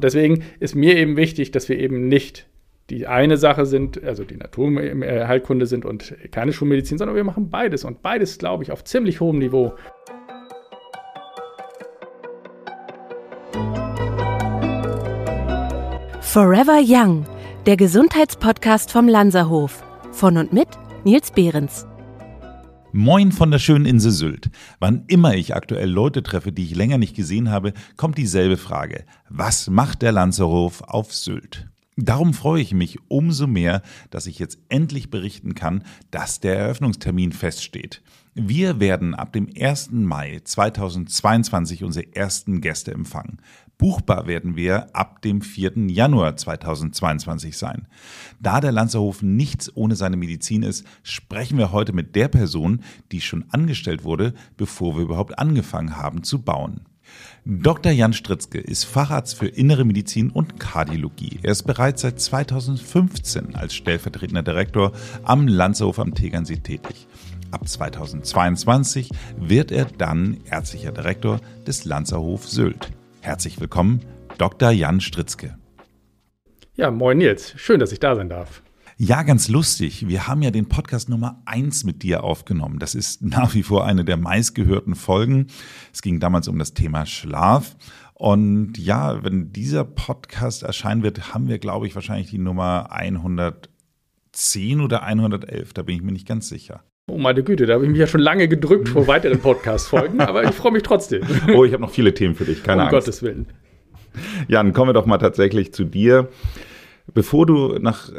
Und deswegen ist mir eben wichtig, dass wir eben nicht die eine Sache sind, also die Naturheilkunde sind und keine Schulmedizin, sondern wir machen beides. Und beides, glaube ich, auf ziemlich hohem Niveau. Forever Young, der Gesundheitspodcast vom Lanzerhof. Von und mit Nils Behrens. Moin von der schönen Insel Sylt. Wann immer ich aktuell Leute treffe, die ich länger nicht gesehen habe, kommt dieselbe Frage. Was macht der Lanzerhof auf Sylt? Darum freue ich mich umso mehr, dass ich jetzt endlich berichten kann, dass der Eröffnungstermin feststeht. Wir werden ab dem 1. Mai 2022 unsere ersten Gäste empfangen. Buchbar werden wir ab dem 4. Januar 2022 sein. Da der Lanzerhof nichts ohne seine Medizin ist, sprechen wir heute mit der Person, die schon angestellt wurde, bevor wir überhaupt angefangen haben zu bauen. Dr. Jan Stritzke ist Facharzt für Innere Medizin und Kardiologie. Er ist bereits seit 2015 als stellvertretender Direktor am Lanzerhof am Tegernsee tätig. Ab 2022 wird er dann ärztlicher Direktor des Lanzerhof Sylt. Herzlich willkommen, Dr. Jan Stritzke. Ja, moin Nils. Schön, dass ich da sein darf. Ja, ganz lustig. Wir haben ja den Podcast Nummer eins mit dir aufgenommen. Das ist nach wie vor eine der meistgehörten Folgen. Es ging damals um das Thema Schlaf. Und ja, wenn dieser Podcast erscheinen wird, haben wir, glaube ich, wahrscheinlich die Nummer 110 oder 111. Da bin ich mir nicht ganz sicher. Oh meine Güte, da habe ich mich ja schon lange gedrückt vor weiteren Podcast-Folgen, aber ich freue mich trotzdem. Oh, ich habe noch viele Themen für dich, keine um Angst. Um Gottes Willen. Jan, kommen wir doch mal tatsächlich zu dir. Bevor du nach,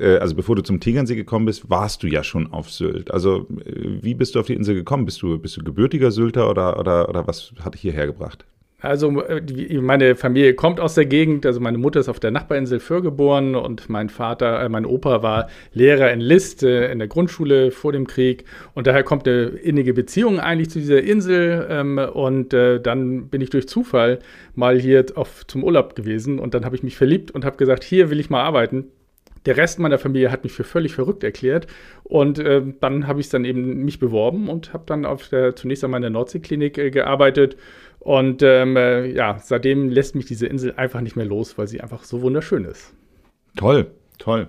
äh, also bevor du zum Tegernsee gekommen bist, warst du ja schon auf Sylt. Also äh, wie bist du auf die Insel gekommen? Bist du, bist du gebürtiger Sylter oder, oder, oder was hat dich hierher gebracht? Also äh, meine Familie kommt aus der Gegend. Also meine Mutter ist auf der Nachbarinsel Föhr geboren und mein Vater, äh, mein Opa war Lehrer in List äh, in der Grundschule vor dem Krieg. Und daher kommt eine innige Beziehung eigentlich zu dieser Insel. Ähm, und äh, dann bin ich durch Zufall mal hier auf, zum Urlaub gewesen und dann habe ich mich verliebt und habe gesagt, hier will ich mal arbeiten. Der Rest meiner Familie hat mich für völlig verrückt erklärt. Und äh, dann habe ich dann eben mich beworben und habe dann auf der, zunächst einmal in der Nordseeklinik äh, gearbeitet. Und ähm, äh, ja, seitdem lässt mich diese Insel einfach nicht mehr los, weil sie einfach so wunderschön ist. Toll, toll.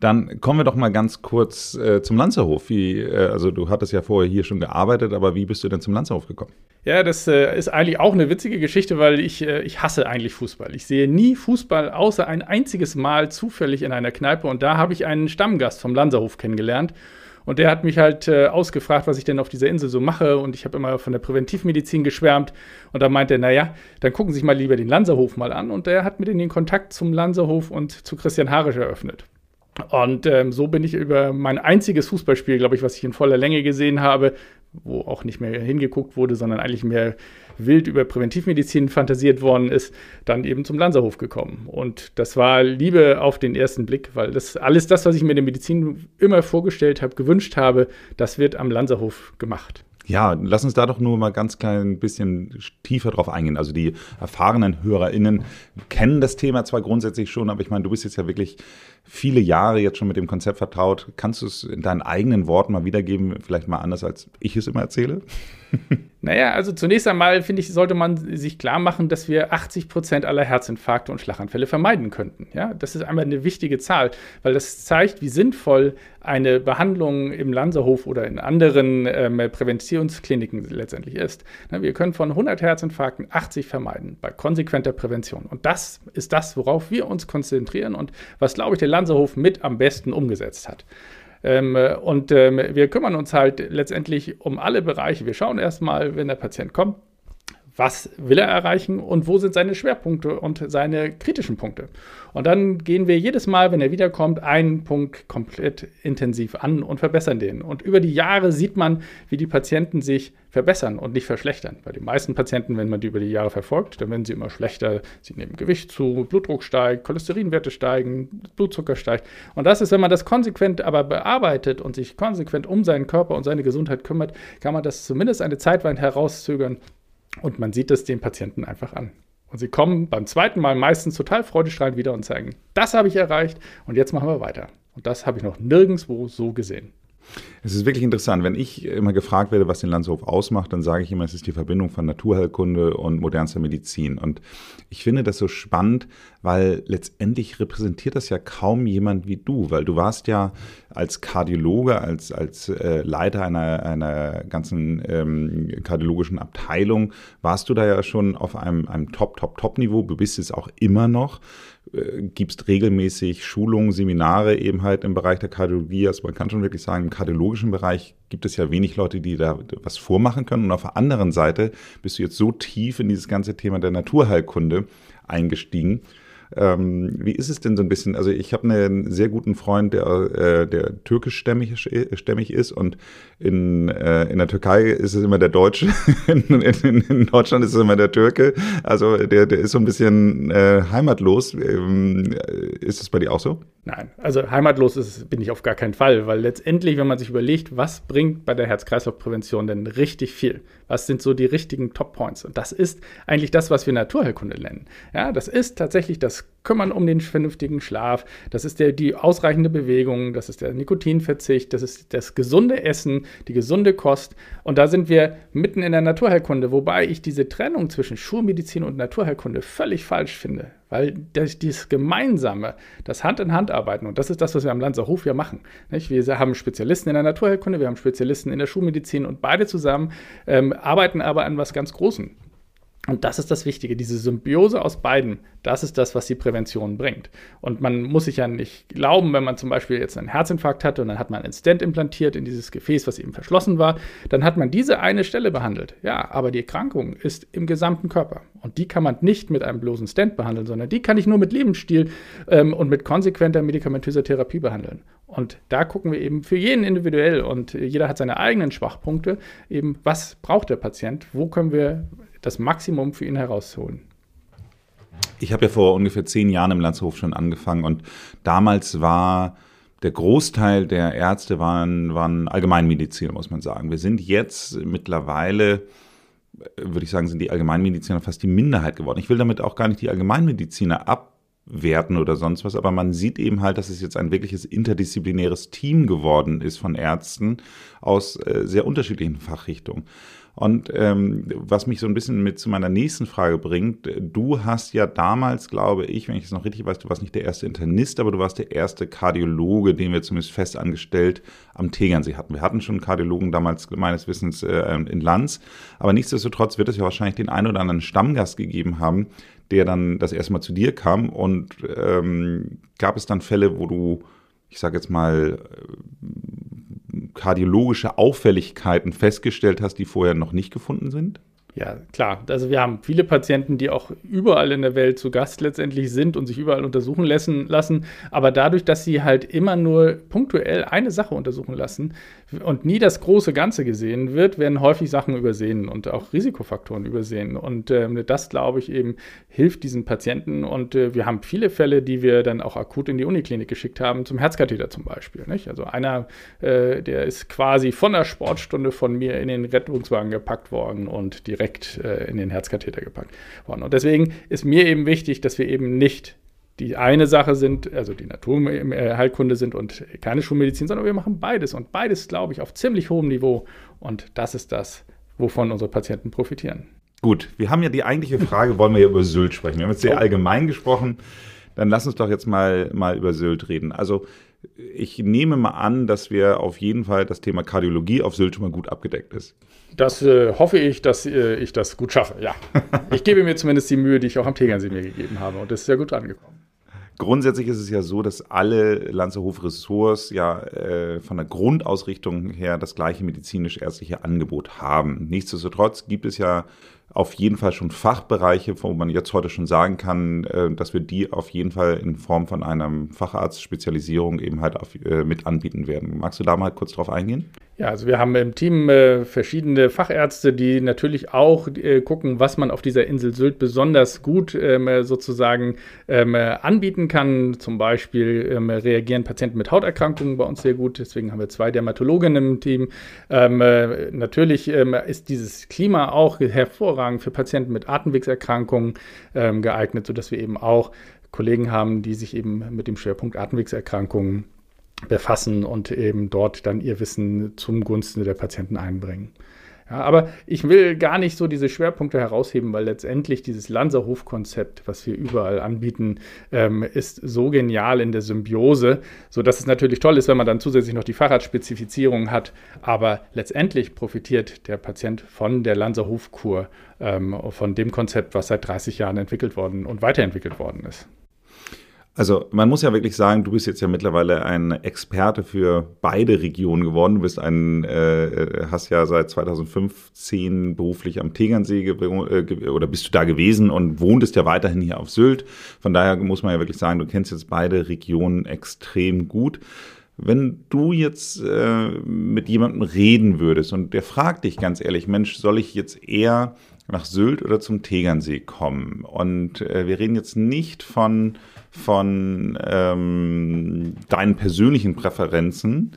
Dann kommen wir doch mal ganz kurz äh, zum Lanzerhof. Wie, äh, also du hattest ja vorher hier schon gearbeitet, aber wie bist du denn zum Lanzerhof gekommen? Ja, das äh, ist eigentlich auch eine witzige Geschichte, weil ich, äh, ich hasse eigentlich Fußball. Ich sehe nie Fußball außer ein einziges Mal zufällig in einer Kneipe und da habe ich einen Stammgast vom Lanzerhof kennengelernt. Und der hat mich halt äh, ausgefragt, was ich denn auf dieser Insel so mache. Und ich habe immer von der Präventivmedizin geschwärmt. Und da meinte er, naja, dann gucken Sie sich mal lieber den Lanzerhof mal an. Und der hat mir den Kontakt zum Lanzerhof und zu Christian Harisch eröffnet. Und ähm, so bin ich über mein einziges Fußballspiel, glaube ich, was ich in voller Länge gesehen habe, wo auch nicht mehr hingeguckt wurde, sondern eigentlich mehr wild über Präventivmedizin fantasiert worden ist, dann eben zum Lanzerhof gekommen. Und das war Liebe auf den ersten Blick, weil das alles das, was ich mir in der Medizin immer vorgestellt habe, gewünscht habe, das wird am Lanzerhof gemacht. Ja, lass uns da doch nur mal ganz klein bisschen tiefer drauf eingehen. Also die erfahrenen HörerInnen kennen das Thema zwar grundsätzlich schon, aber ich meine, du bist jetzt ja wirklich viele Jahre jetzt schon mit dem Konzept vertraut. Kannst du es in deinen eigenen Worten mal wiedergeben, vielleicht mal anders, als ich es immer erzähle? Naja, also zunächst einmal finde ich, sollte man sich klar machen, dass wir 80 Prozent aller Herzinfarkte und Schlaganfälle vermeiden könnten. Ja, das ist einmal eine wichtige Zahl, weil das zeigt, wie sinnvoll eine Behandlung im Lanzerhof oder in anderen ähm, Präventionskliniken letztendlich ist. Na, wir können von 100 Herzinfarkten 80 vermeiden bei konsequenter Prävention. Und das ist das, worauf wir uns konzentrieren und was, glaube ich, der Lanzerhof mit am besten umgesetzt hat. Ähm, und ähm, wir kümmern uns halt letztendlich um alle Bereiche. Wir schauen erstmal, wenn der Patient kommt, was will er erreichen und wo sind seine Schwerpunkte und seine kritischen Punkte. Und dann gehen wir jedes Mal, wenn er wiederkommt, einen Punkt komplett intensiv an und verbessern den. Und über die Jahre sieht man, wie die Patienten sich verbessern und nicht verschlechtern. Bei den meisten Patienten, wenn man die über die Jahre verfolgt, dann werden sie immer schlechter. Sie nehmen Gewicht zu, Blutdruck steigt, Cholesterinwerte steigen, Blutzucker steigt. Und das ist, wenn man das konsequent aber bearbeitet und sich konsequent um seinen Körper und seine Gesundheit kümmert, kann man das zumindest eine Zeit weit herauszögern und man sieht es den Patienten einfach an. Und sie kommen beim zweiten Mal meistens total freudestrahlend wieder und sagen, das habe ich erreicht und jetzt machen wir weiter. Und das habe ich noch nirgendwo so gesehen. Es ist wirklich interessant. Wenn ich immer gefragt werde, was den Landshof ausmacht, dann sage ich immer, es ist die Verbindung von Naturheilkunde und modernster Medizin. Und ich finde das so spannend, weil letztendlich repräsentiert das ja kaum jemand wie du, weil du warst ja als Kardiologe, als, als äh, Leiter einer, einer ganzen ähm, kardiologischen Abteilung, warst du da ja schon auf einem, einem Top, Top, Top-Niveau. Du bist es auch immer noch. Äh, gibst regelmäßig Schulungen, Seminare eben halt im Bereich der Kardiologie. Also man kann schon wirklich sagen, im kardiologischen Bereich gibt es ja wenig Leute, die da was vormachen können. Und auf der anderen Seite bist du jetzt so tief in dieses ganze Thema der Naturheilkunde eingestiegen ähm, wie ist es denn so ein bisschen? Also ich habe einen sehr guten Freund, der, äh, der türkischstämmig stämmig ist und in, äh, in der Türkei ist es immer der Deutsche, in, in, in, Deutschland ist es immer der Türke. Also der, der ist so ein bisschen äh, heimatlos. Ähm, ist es bei dir auch so? Nein, also heimatlos ist, bin ich auf gar keinen Fall, weil letztendlich, wenn man sich überlegt, was bringt bei der Herz-Kreislauf-Prävention denn richtig viel? Was sind so die richtigen Top-Points? Und das ist eigentlich das, was wir Naturheilkunde nennen. Ja, das ist tatsächlich das Kümmern um den vernünftigen Schlaf, das ist der, die ausreichende Bewegung, das ist der Nikotinverzicht, das ist das gesunde Essen, die gesunde Kost. Und da sind wir mitten in der Naturheilkunde, wobei ich diese Trennung zwischen Schulmedizin und Naturheilkunde völlig falsch finde. Weil das, dieses Gemeinsame, das Hand in Hand arbeiten, und das ist das, was wir am Lanzer Hof ja machen. Nicht? Wir haben Spezialisten in der Naturheilkunde, wir haben Spezialisten in der Schulmedizin und beide zusammen ähm, arbeiten aber an was ganz Großem. Und das ist das Wichtige, diese Symbiose aus beiden, das ist das, was die Prävention bringt. Und man muss sich ja nicht glauben, wenn man zum Beispiel jetzt einen Herzinfarkt hatte und dann hat man einen Stent implantiert in dieses Gefäß, was eben verschlossen war, dann hat man diese eine Stelle behandelt. Ja, aber die Erkrankung ist im gesamten Körper. Und die kann man nicht mit einem bloßen Stent behandeln, sondern die kann ich nur mit Lebensstil ähm, und mit konsequenter medikamentöser Therapie behandeln. Und da gucken wir eben für jeden individuell und jeder hat seine eigenen Schwachpunkte, eben was braucht der Patient, wo können wir das Maximum für ihn herausholen. Ich habe ja vor ungefähr zehn Jahren im Landshof schon angefangen und damals war der Großteil der Ärzte waren, waren Allgemeinmediziner, muss man sagen. Wir sind jetzt mittlerweile, würde ich sagen, sind die Allgemeinmediziner fast die Minderheit geworden. Ich will damit auch gar nicht die Allgemeinmediziner abwerten oder sonst was, aber man sieht eben halt, dass es jetzt ein wirkliches interdisziplinäres Team geworden ist von Ärzten aus äh, sehr unterschiedlichen Fachrichtungen. Und ähm, was mich so ein bisschen mit zu meiner nächsten Frage bringt, du hast ja damals, glaube ich, wenn ich es noch richtig weiß, du warst nicht der erste Internist, aber du warst der erste Kardiologe, den wir zumindest fest angestellt am Tegernsee hatten. Wir hatten schon Kardiologen damals meines Wissens äh, in Lanz, aber nichtsdestotrotz wird es ja wahrscheinlich den einen oder anderen Stammgast gegeben haben, der dann das erste Mal zu dir kam und ähm, gab es dann Fälle, wo du ich sage jetzt mal, kardiologische Auffälligkeiten festgestellt hast, die vorher noch nicht gefunden sind? Ja, klar. Also wir haben viele Patienten, die auch überall in der Welt zu Gast letztendlich sind und sich überall untersuchen lassen, lassen. Aber dadurch, dass sie halt immer nur punktuell eine Sache untersuchen lassen und nie das große Ganze gesehen wird, werden häufig Sachen übersehen und auch Risikofaktoren übersehen. Und äh, das, glaube ich, eben hilft diesen Patienten. Und äh, wir haben viele Fälle, die wir dann auch akut in die Uniklinik geschickt haben, zum Herzkatheter zum Beispiel. Nicht? Also einer, äh, der ist quasi von der Sportstunde von mir in den Rettungswagen gepackt worden und direkt direkt äh, in den Herzkatheter gepackt worden. Und deswegen ist mir eben wichtig, dass wir eben nicht die eine Sache sind, also die Naturheilkunde sind und keine Schulmedizin, sondern wir machen beides. Und beides, glaube ich, auf ziemlich hohem Niveau. Und das ist das, wovon unsere Patienten profitieren. Gut, wir haben ja die eigentliche Frage, wollen wir ja über Sylt sprechen. Wir haben jetzt sehr oh. allgemein gesprochen. Dann lass uns doch jetzt mal, mal über Sylt reden. Also ich nehme mal an, dass wir auf jeden Fall das Thema Kardiologie auf Sylt schon mal gut abgedeckt ist. Das äh, hoffe ich, dass äh, ich das gut schaffe, ja. ich gebe mir zumindest die Mühe, die ich auch am Tegernsee mir gegeben habe und das ist ja gut angekommen. Grundsätzlich ist es ja so, dass alle Lanzerhof-Ressorts ja äh, von der Grundausrichtung her das gleiche medizinisch-ärztliche Angebot haben. Nichtsdestotrotz gibt es ja auf jeden Fall schon Fachbereiche, wo man jetzt heute schon sagen kann, äh, dass wir die auf jeden Fall in Form von einer Facharztspezialisierung eben halt auf, äh, mit anbieten werden. Magst du da mal kurz drauf eingehen? Ja, also wir haben im Team äh, verschiedene Fachärzte, die natürlich auch äh, gucken, was man auf dieser Insel Sylt besonders gut ähm, sozusagen ähm, anbieten kann. Zum Beispiel ähm, reagieren Patienten mit Hauterkrankungen bei uns sehr gut. Deswegen haben wir zwei Dermatologen im Team. Ähm, äh, natürlich ähm, ist dieses Klima auch hervorragend für Patienten mit Atemwegserkrankungen ähm, geeignet, sodass wir eben auch Kollegen haben, die sich eben mit dem Schwerpunkt Atemwegserkrankungen befassen und eben dort dann ihr Wissen zum Gunsten der Patienten einbringen. Ja, aber ich will gar nicht so diese Schwerpunkte herausheben, weil letztendlich dieses Lanzerhof-Konzept, was wir überall anbieten, ähm, ist so genial in der Symbiose, sodass es natürlich toll ist, wenn man dann zusätzlich noch die Fahrradspezifizierung hat. Aber letztendlich profitiert der Patient von der Lanzerhof-Kur, ähm, von dem Konzept, was seit 30 Jahren entwickelt worden und weiterentwickelt worden ist. Also man muss ja wirklich sagen, du bist jetzt ja mittlerweile ein Experte für beide Regionen geworden. Du bist ein, äh, hast ja seit 2015 beruflich am Tegernsee äh, oder bist du da gewesen und wohntest ja weiterhin hier auf Sylt. Von daher muss man ja wirklich sagen, du kennst jetzt beide Regionen extrem gut. Wenn du jetzt äh, mit jemandem reden würdest und der fragt dich ganz ehrlich, Mensch, soll ich jetzt eher nach Sylt oder zum Tegernsee kommen? Und äh, wir reden jetzt nicht von von ähm, deinen persönlichen Präferenzen,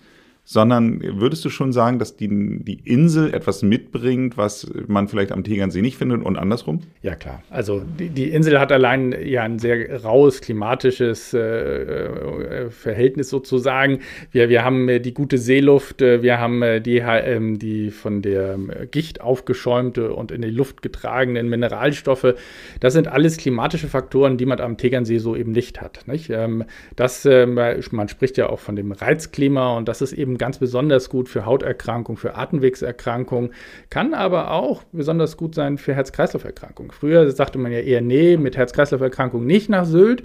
sondern würdest du schon sagen, dass die, die Insel etwas mitbringt, was man vielleicht am Tegernsee nicht findet und andersrum? Ja, klar. Also die, die Insel hat allein ja ein sehr raues klimatisches äh, äh Verhältnis sozusagen. Wir, wir haben äh, die gute Seeluft, äh, wir haben die, ähm, die von der ähm, Gicht aufgeschäumte und in die Luft getragenen Mineralstoffe. Das sind alles klimatische Faktoren, die man am Tegernsee so eben nicht hat. Nicht? Ähm, das, man spricht ja auch von dem Reizklima und das ist eben ganz besonders gut für Hauterkrankungen, für Atemwegserkrankungen, kann aber auch besonders gut sein für Herz-Kreislauf-Erkrankungen. Früher sagte man ja eher, nee, mit Herz-Kreislauf-Erkrankungen nicht nach Sylt.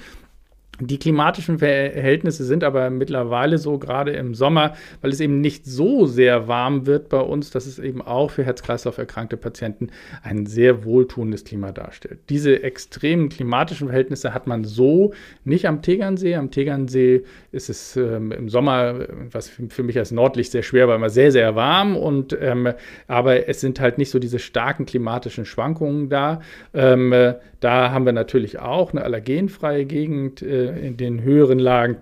Die klimatischen Verhältnisse sind aber mittlerweile so, gerade im Sommer, weil es eben nicht so sehr warm wird bei uns, dass es eben auch für Herz-Kreislauf erkrankte Patienten ein sehr wohltuendes Klima darstellt. Diese extremen klimatischen Verhältnisse hat man so nicht am Tegernsee. Am Tegernsee ist es ähm, im Sommer, was für mich als Nordlicht sehr schwer war, immer sehr, sehr warm. Und, ähm, aber es sind halt nicht so diese starken klimatischen Schwankungen da. Ähm, da haben wir natürlich auch eine allergenfreie Gegend. In den höheren Lagen.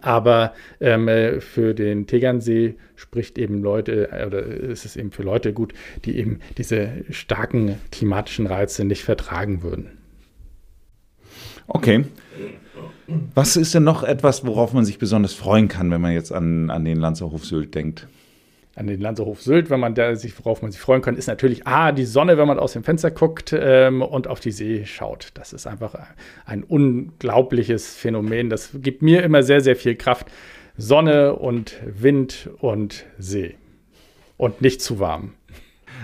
Aber ähm, äh, für den Tegernsee spricht eben Leute, äh, oder ist es eben für Leute gut, die eben diese starken klimatischen Reize nicht vertragen würden. Okay. Was ist denn noch etwas, worauf man sich besonders freuen kann, wenn man jetzt an, an den Lanzerhof Sylt denkt? An den Lanzerhof Sylt, wenn man da sich, worauf man sich freuen kann, ist natürlich A, die Sonne, wenn man aus dem Fenster guckt ähm, und auf die See schaut. Das ist einfach ein unglaubliches Phänomen. Das gibt mir immer sehr, sehr viel Kraft. Sonne und Wind und See. Und nicht zu warm.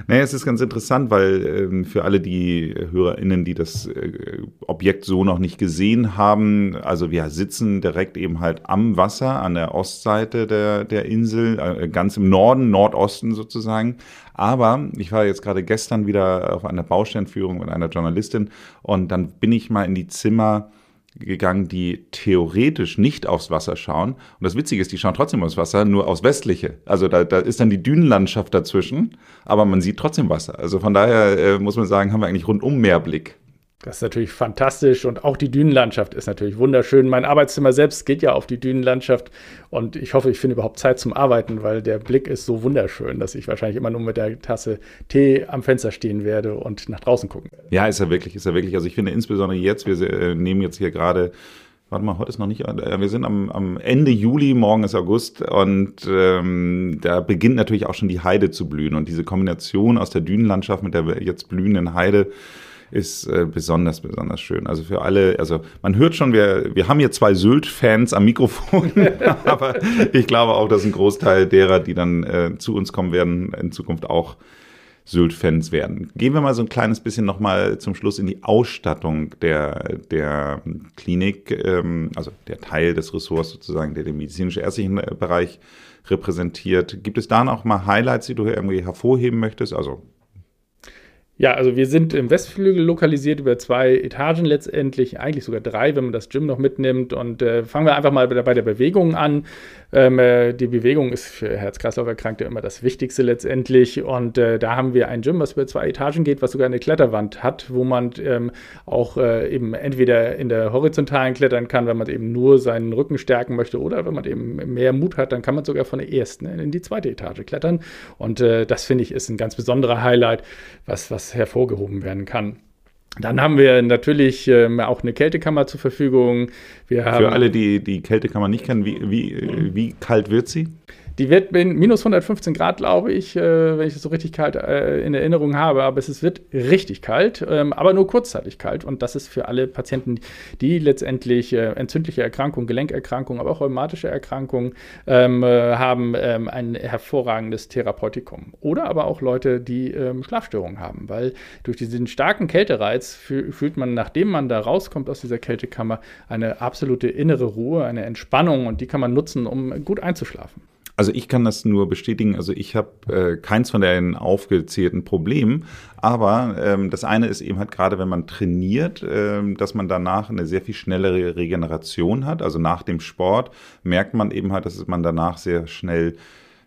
Naja, es ist ganz interessant, weil ähm, für alle die HörerInnen, die das äh, Objekt so noch nicht gesehen haben, also wir sitzen direkt eben halt am Wasser, an der Ostseite der, der Insel, äh, ganz im Norden, Nordosten sozusagen. Aber ich war jetzt gerade gestern wieder auf einer Baustellenführung mit einer Journalistin und dann bin ich mal in die Zimmer gegangen, die theoretisch nicht aufs Wasser schauen. Und das Witzige ist, die schauen trotzdem aufs Wasser, nur aufs Westliche. Also da, da ist dann die Dünenlandschaft dazwischen, aber man sieht trotzdem Wasser. Also von daher äh, muss man sagen, haben wir eigentlich rundum Meerblick. Das ist natürlich fantastisch und auch die Dünenlandschaft ist natürlich wunderschön. Mein Arbeitszimmer selbst geht ja auf die Dünenlandschaft und ich hoffe, ich finde überhaupt Zeit zum Arbeiten, weil der Blick ist so wunderschön, dass ich wahrscheinlich immer nur mit der Tasse Tee am Fenster stehen werde und nach draußen gucken werde. Ja, ist er wirklich, ist er wirklich. Also ich finde insbesondere jetzt, wir äh, nehmen jetzt hier gerade warte mal, heute ist noch nicht, äh, wir sind am, am Ende Juli, morgen ist August und ähm, da beginnt natürlich auch schon die Heide zu blühen und diese Kombination aus der Dünenlandschaft mit der jetzt blühenden Heide ist äh, besonders, besonders schön. Also für alle, also man hört schon, wir, wir haben hier zwei Sylt-Fans am Mikrofon, aber ich glaube auch, dass ein Großteil derer, die dann äh, zu uns kommen werden, in Zukunft auch Sylt-Fans werden. Gehen wir mal so ein kleines bisschen nochmal zum Schluss in die Ausstattung der, der Klinik, ähm, also der Teil des Ressorts sozusagen, der den medizinische-ärztlichen Bereich repräsentiert. Gibt es da noch mal Highlights, die du irgendwie hervorheben möchtest? Also ja, also wir sind im Westflügel lokalisiert über zwei Etagen letztendlich, eigentlich sogar drei, wenn man das Gym noch mitnimmt. Und äh, fangen wir einfach mal bei der Bewegung an. Ähm, äh, die Bewegung ist für Herz-Kreislauf-Erkrankte immer das Wichtigste letztendlich. Und äh, da haben wir ein Gym, was über zwei Etagen geht, was sogar eine Kletterwand hat, wo man ähm, auch äh, eben entweder in der horizontalen klettern kann, wenn man eben nur seinen Rücken stärken möchte, oder wenn man eben mehr Mut hat, dann kann man sogar von der ersten in die zweite Etage klettern. Und äh, das finde ich ist ein ganz besonderer Highlight, was, was hervorgehoben werden kann. Dann haben wir natürlich ähm, auch eine Kältekammer zur Verfügung. Für alle, die die Kältekammer nicht kennen, wie, wie, wie kalt wird sie? Die wird minus 115 Grad, glaube ich, äh, wenn ich es so richtig kalt äh, in Erinnerung habe. Aber es wird richtig kalt, ähm, aber nur kurzzeitig kalt. Und das ist für alle Patienten, die letztendlich äh, entzündliche Erkrankungen, Gelenkerkrankungen, aber auch rheumatische Erkrankungen ähm, äh, haben, ähm, ein hervorragendes Therapeutikum. Oder aber auch Leute, die ähm, Schlafstörungen haben, weil durch diesen starken Kältereiz fühlt man, nachdem man da rauskommt aus dieser Kältekammer, eine absolute innere Ruhe, eine Entspannung und die kann man nutzen, um gut einzuschlafen. Also ich kann das nur bestätigen. Also ich habe äh, keins von den aufgezählten Problemen. Aber ähm, das eine ist eben halt gerade, wenn man trainiert, ähm, dass man danach eine sehr viel schnellere Regeneration hat. Also nach dem Sport merkt man eben halt, dass man danach sehr schnell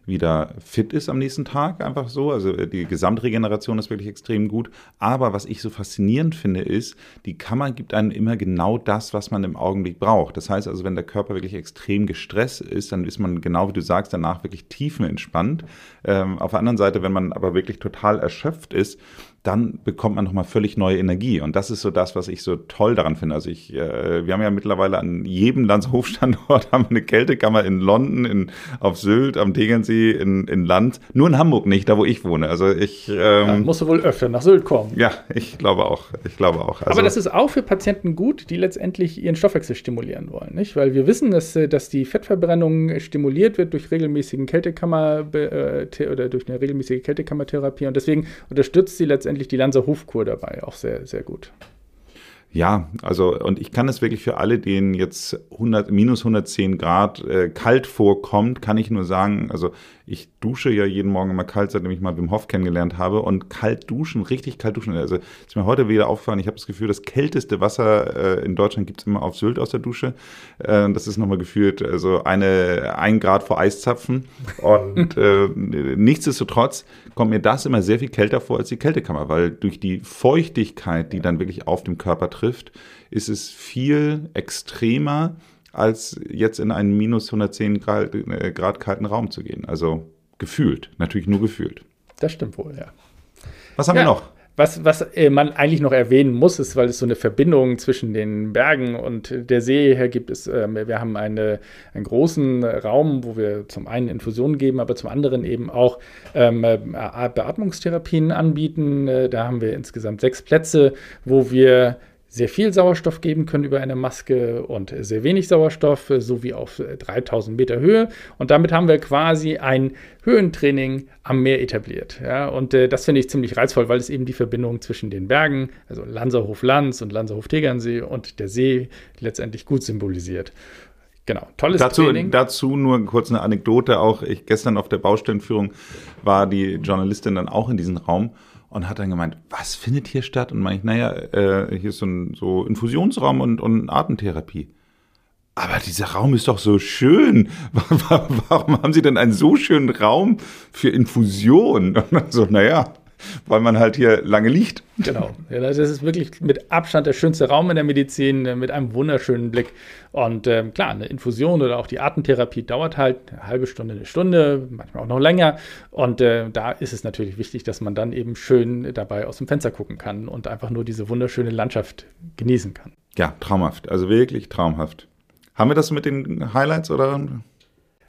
wieder fit ist am nächsten Tag, einfach so. Also äh, die Gesamtregeneration ist wirklich extrem gut. Aber was ich so faszinierend finde, ist, die Kammer gibt einem immer genau das, was man im Augenblick braucht. Das heißt also, wenn der Körper wirklich extrem gestresst ist, dann ist man genau wie du sagst, danach wirklich tiefenentspannt. Ähm, auf der anderen Seite, wenn man aber wirklich total erschöpft ist, dann bekommt man nochmal völlig neue Energie. Und das ist so das, was ich so toll daran finde. Also ich, äh, wir haben ja mittlerweile an jedem Landshofstandort haben eine Kältekammer in London, in, auf Sylt, am Tegernsee, in, in Land. Nur in Hamburg nicht, da wo ich wohne. Also ich ähm, ja, musst du wohl öfter nach Sylt kommen. Ja, ich glaube auch. Ich glaube auch. Also, Aber das ist auch für Patienten gut, die letztendlich ihren Stoffwechsel stimulieren wollen, nicht? Weil wir wissen, dass, äh, dass die Fettverbrennung stimuliert wird durch regelmäßigen Kältekammer äh, oder durch eine regelmäßige Kältekammertherapie und deswegen unterstützt sie letztendlich letztendlich die Lanzer Hofkur dabei auch sehr, sehr gut. Ja, also und ich kann es wirklich für alle, denen jetzt 100, minus 110 Grad äh, kalt vorkommt, kann ich nur sagen, also ich dusche ja jeden Morgen immer kalt, seitdem ich mal Wim Hof kennengelernt habe. Und kalt duschen, richtig kalt duschen. Also ist mir heute wieder aufgefallen, ich habe das Gefühl, das kälteste Wasser äh, in Deutschland gibt es immer auf Sylt aus der Dusche. Äh, das ist nochmal gefühlt, also eine, ein Grad vor Eiszapfen. Und äh, nichtsdestotrotz kommt mir das immer sehr viel kälter vor als die Kältekammer, weil durch die Feuchtigkeit, die dann wirklich auf dem Körper trifft, ist es viel extremer als jetzt in einen minus 110 Grad, äh, Grad kalten Raum zu gehen. Also gefühlt, natürlich nur gefühlt. Das stimmt wohl, ja. Was haben ja. wir noch? Was, was äh, man eigentlich noch erwähnen muss, ist, weil es so eine Verbindung zwischen den Bergen und der See her gibt, ist, äh, wir haben eine, einen großen Raum, wo wir zum einen Infusionen geben, aber zum anderen eben auch ähm, äh, Beatmungstherapien anbieten. Äh, da haben wir insgesamt sechs Plätze, wo wir sehr viel Sauerstoff geben können über eine Maske und sehr wenig Sauerstoff, so wie auf 3000 Meter Höhe. Und damit haben wir quasi ein Höhentraining am Meer etabliert. Ja, und äh, das finde ich ziemlich reizvoll, weil es eben die Verbindung zwischen den Bergen, also Lanzerhof Lanz und Lanzerhof Tegernsee und der See letztendlich gut symbolisiert. Genau, tolles dazu, Training. Dazu nur kurz eine Anekdote. Auch ich gestern auf der Baustellenführung war die Journalistin dann auch in diesem Raum und hat dann gemeint, was findet hier statt? Und meine ich, naja, äh, hier ist so ein so Infusionsraum und, und Atemtherapie. Aber dieser Raum ist doch so schön. Warum haben Sie denn einen so schönen Raum für Infusion? Und dann so, naja, weil man halt hier lange liegt. Genau. Ja, das ist wirklich mit Abstand der schönste Raum in der Medizin, äh, mit einem wunderschönen Blick. Und ähm, klar, eine Infusion oder auch die Atemtherapie dauert halt eine halbe Stunde, eine Stunde, manchmal auch noch länger. Und äh, da ist es natürlich wichtig, dass man dann eben schön dabei aus dem Fenster gucken kann und einfach nur diese wunderschöne Landschaft genießen kann. Ja, traumhaft. Also wirklich traumhaft. Haben wir das mit den Highlights oder?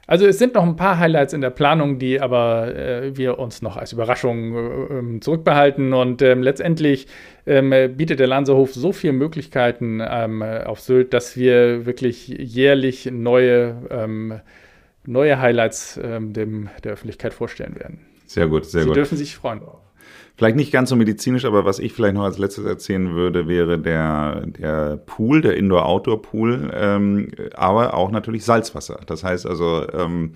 Also es sind noch ein paar Highlights in der Planung, die aber äh, wir uns noch als Überraschung äh, ähm, zurückbehalten. Und ähm, letztendlich ähm, bietet der Lanzerhof so viele Möglichkeiten ähm, auf Sylt, dass wir wirklich jährlich neue, ähm, neue Highlights ähm, dem, der Öffentlichkeit vorstellen werden. Sehr gut, sehr Sie gut. Sie dürfen sich freuen. Vielleicht nicht ganz so medizinisch, aber was ich vielleicht noch als letztes erzählen würde, wäre der, der Pool, der Indoor-Outdoor-Pool, ähm, aber auch natürlich Salzwasser. Das heißt also, ähm,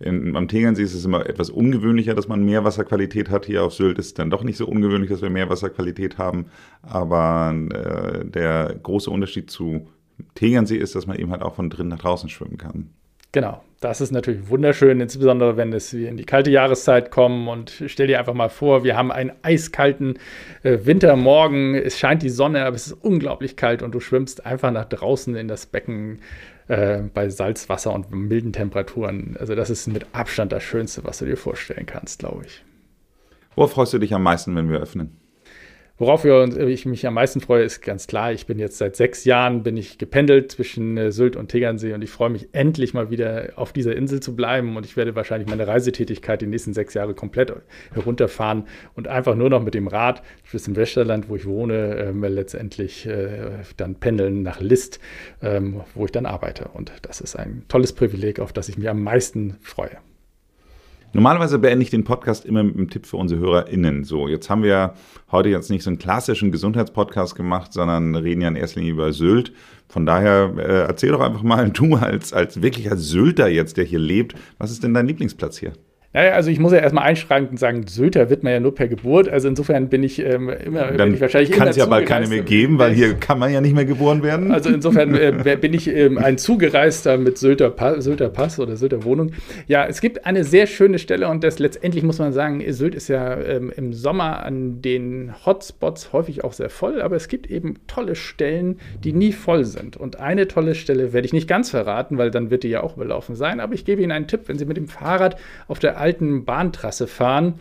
in, am Tegernsee ist es immer etwas ungewöhnlicher, dass man Meerwasserqualität hat. Hier auf Sylt ist es dann doch nicht so ungewöhnlich, dass wir Meerwasserqualität haben. Aber äh, der große Unterschied zu Tegernsee ist, dass man eben halt auch von drinnen nach draußen schwimmen kann. Genau, das ist natürlich wunderschön, insbesondere wenn es in die kalte Jahreszeit kommen. Und stell dir einfach mal vor, wir haben einen eiskalten äh, Wintermorgen, es scheint die Sonne, aber es ist unglaublich kalt und du schwimmst einfach nach draußen in das Becken äh, bei Salzwasser und milden Temperaturen. Also das ist mit Abstand das Schönste, was du dir vorstellen kannst, glaube ich. Worauf freust du dich am meisten, wenn wir öffnen? Worauf ich mich am meisten freue, ist ganz klar, ich bin jetzt seit sechs Jahren bin ich gependelt zwischen äh, Sylt und Tegernsee und ich freue mich endlich mal wieder auf dieser Insel zu bleiben und ich werde wahrscheinlich meine Reisetätigkeit die nächsten sechs Jahre komplett herunterfahren und einfach nur noch mit dem Rad bis im Westerland, wo ich wohne, ähm, letztendlich äh, dann pendeln nach List, ähm, wo ich dann arbeite und das ist ein tolles Privileg, auf das ich mich am meisten freue. Normalerweise beende ich den Podcast immer mit einem Tipp für unsere HörerInnen. So, jetzt haben wir heute jetzt nicht so einen klassischen Gesundheitspodcast gemacht, sondern reden ja in erster Linie über Sylt. Von daher äh, erzähl doch einfach mal, du als, als wirklich Sylter jetzt, der hier lebt, was ist denn dein Lieblingsplatz hier? Naja, also ich muss ja erstmal einschränken und sagen, Sylter wird man ja nur per Geburt. Also insofern bin ich ähm, immer, Dann ich wahrscheinlich kann es ja bald keine mehr geben, weil hier kann man ja nicht mehr geboren werden. Also insofern äh, bin ich ähm, ein Zugereister mit Sylter, pa Sylter Pass oder Sylter Wohnung. Ja, es gibt eine sehr schöne Stelle und das letztendlich muss man sagen, Sylt ist ja ähm, im Sommer an den Hotspots häufig auch sehr voll, aber es gibt eben tolle Stellen, die nie voll sind. Und eine tolle Stelle werde ich nicht ganz verraten, weil dann wird die ja auch belaufen sein, aber ich gebe Ihnen einen Tipp, wenn Sie mit dem Fahrrad auf der alten Bahntrasse fahren,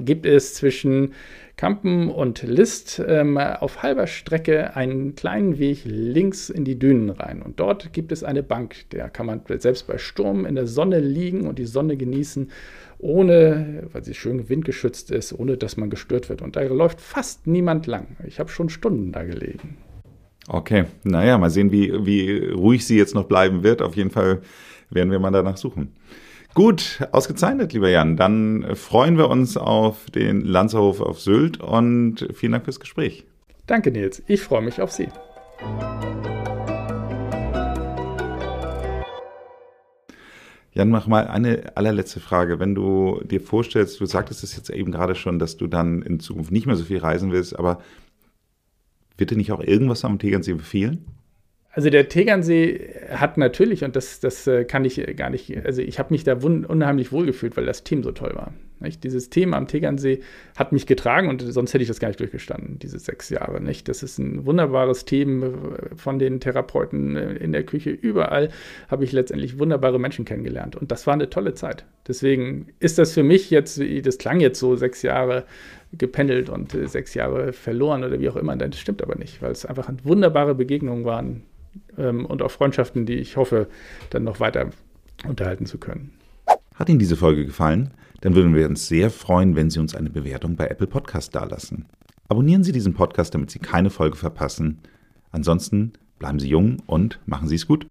gibt es zwischen Kampen und List ähm, auf halber Strecke einen kleinen Weg links in die Dünen rein. Und dort gibt es eine Bank, der kann man selbst bei Sturm in der Sonne liegen und die Sonne genießen, ohne, weil sie schön windgeschützt ist, ohne dass man gestört wird. Und da läuft fast niemand lang. Ich habe schon Stunden da gelegen. Okay, naja, mal sehen, wie, wie ruhig sie jetzt noch bleiben wird. Auf jeden Fall werden wir mal danach suchen. Gut, ausgezeichnet, lieber Jan. Dann freuen wir uns auf den Lanzerhof auf Sylt und vielen Dank fürs Gespräch. Danke, Nils. Ich freue mich auf Sie. Jan, mach mal eine allerletzte Frage. Wenn du dir vorstellst, du sagtest es jetzt eben gerade schon, dass du dann in Zukunft nicht mehr so viel reisen willst, aber wird dir nicht auch irgendwas am Tegernsee befehlen? Also der Tegernsee hat natürlich, und das, das äh, kann ich gar nicht, also ich habe mich da unheimlich wohlgefühlt, weil das Team so toll war. Nicht? Dieses Team am Tegernsee hat mich getragen und sonst hätte ich das gar nicht durchgestanden, diese sechs Jahre. Nicht? Das ist ein wunderbares Team äh, von den Therapeuten äh, in der Küche. Überall habe ich letztendlich wunderbare Menschen kennengelernt und das war eine tolle Zeit. Deswegen ist das für mich jetzt, das klang jetzt so sechs Jahre gependelt und sechs Jahre verloren oder wie auch immer. Das stimmt aber nicht, weil es einfach wunderbare Begegnungen waren ähm, und auch Freundschaften, die ich hoffe, dann noch weiter unterhalten zu können. Hat Ihnen diese Folge gefallen? Dann würden wir uns sehr freuen, wenn Sie uns eine Bewertung bei Apple Podcast dalassen. Abonnieren Sie diesen Podcast, damit Sie keine Folge verpassen. Ansonsten bleiben Sie jung und machen Sie es gut.